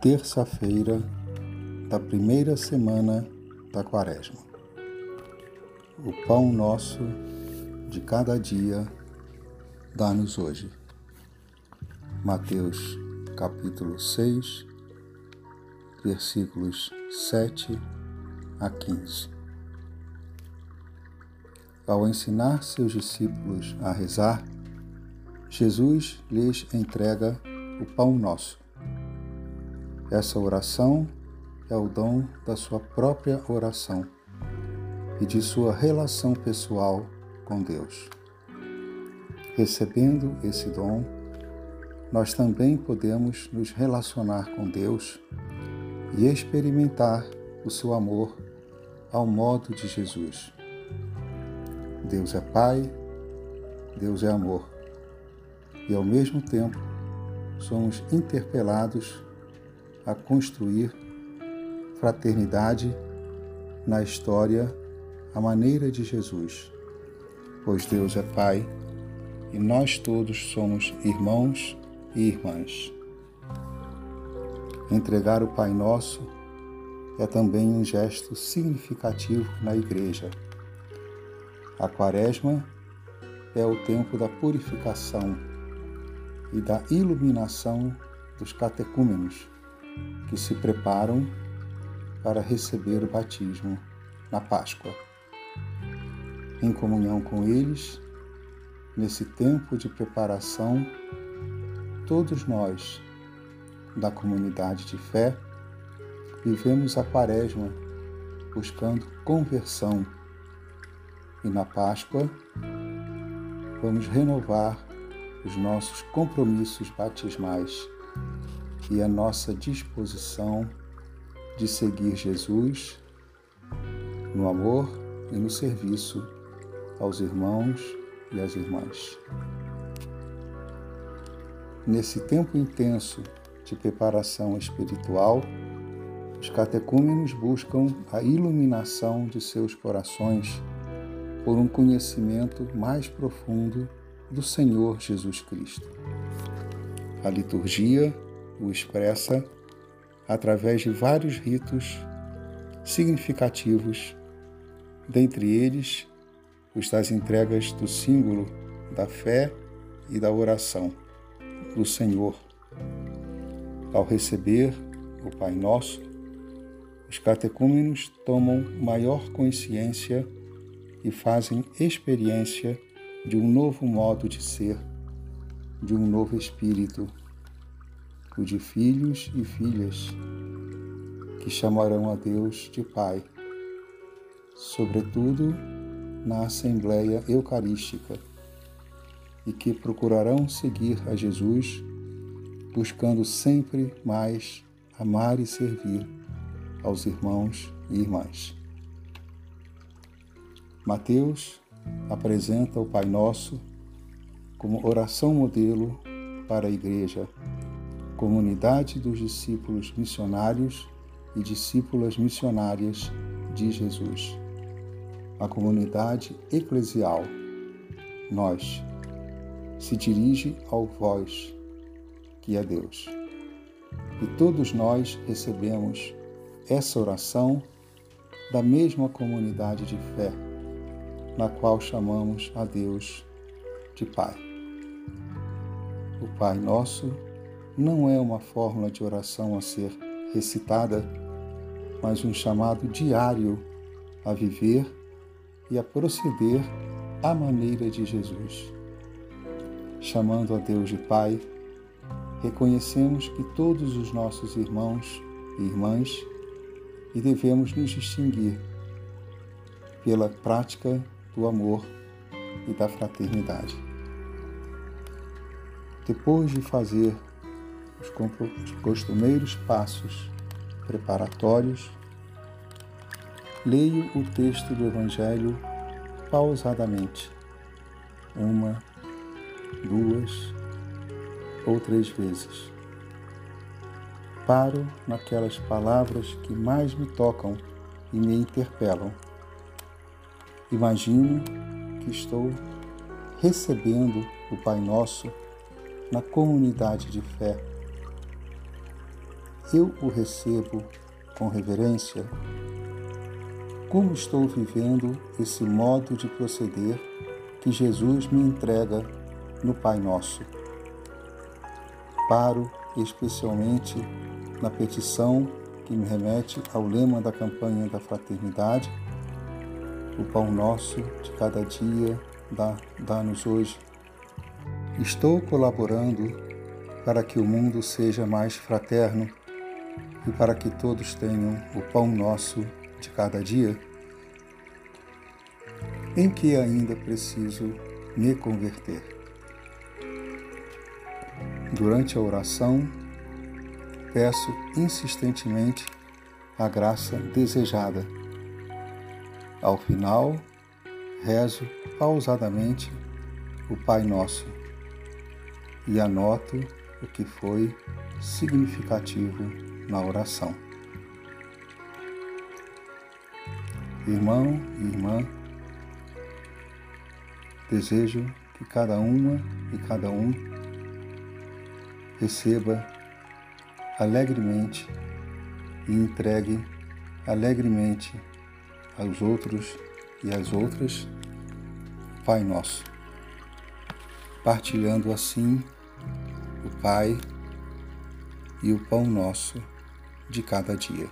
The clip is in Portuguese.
terça-feira da primeira semana da Quaresma. O pão nosso de cada dia dá-nos hoje. Mateus capítulo 6, versículos 7 a 15. Ao ensinar seus discípulos a rezar, Jesus lhes entrega o pão nosso essa oração é o dom da sua própria oração e de sua relação pessoal com Deus. Recebendo esse dom, nós também podemos nos relacionar com Deus e experimentar o seu amor ao modo de Jesus. Deus é Pai, Deus é amor, e ao mesmo tempo somos interpelados a construir fraternidade na história à maneira de Jesus, pois Deus é Pai e nós todos somos irmãos e irmãs. Entregar o Pai Nosso é também um gesto significativo na Igreja. A Quaresma é o tempo da purificação e da iluminação dos catecúmenos que se preparam para receber o batismo na Páscoa. Em comunhão com eles, nesse tempo de preparação, todos nós, da comunidade de fé, vivemos a Quaresma buscando conversão e na Páscoa vamos renovar os nossos compromissos batismais e a nossa disposição de seguir Jesus no amor e no serviço aos irmãos e às irmãs. Nesse tempo intenso de preparação espiritual, os catecúmenos buscam a iluminação de seus corações por um conhecimento mais profundo do Senhor Jesus Cristo. A liturgia o expressa através de vários ritos significativos, dentre eles os das entregas do símbolo da fé e da oração do Senhor. Ao receber o Pai Nosso, os catecúmenos tomam maior consciência e fazem experiência de um novo modo de ser, de um novo espírito de filhos e filhas que chamarão a Deus de Pai, sobretudo na Assembleia Eucarística, e que procurarão seguir a Jesus, buscando sempre mais amar e servir aos irmãos e irmãs. Mateus apresenta o Pai Nosso como oração modelo para a Igreja comunidade dos discípulos missionários e discípulas missionárias de Jesus. A comunidade eclesial, nós, se dirige ao vós, que é Deus. E todos nós recebemos essa oração da mesma comunidade de fé, na qual chamamos a Deus de Pai. O Pai Nosso não é uma fórmula de oração a ser recitada, mas um chamado diário a viver e a proceder à maneira de Jesus. Chamando a Deus de Pai, reconhecemos que todos os nossos irmãos e irmãs e devemos nos distinguir pela prática do amor e da fraternidade. Depois de fazer os costumeiros passos preparatórios, leio o texto do Evangelho pausadamente, uma, duas ou três vezes. Paro naquelas palavras que mais me tocam e me interpelam. Imagino que estou recebendo o Pai Nosso na comunidade de fé eu o recebo com reverência? Como estou vivendo esse modo de proceder que Jesus me entrega no Pai Nosso? Paro especialmente na petição que me remete ao lema da campanha da fraternidade: O pão nosso de cada dia dá-nos dá hoje. Estou colaborando para que o mundo seja mais fraterno e para que todos tenham o pão nosso de cada dia? Em que ainda preciso me converter? Durante a oração, peço insistentemente a graça desejada. Ao final, rezo pausadamente o Pai Nosso e anoto o que foi significativo na oração. Irmão e irmã, desejo que cada uma e cada um receba alegremente e entregue alegremente aos outros e às outras Pai Nosso, partilhando assim o Pai e o pão nosso de cada dia.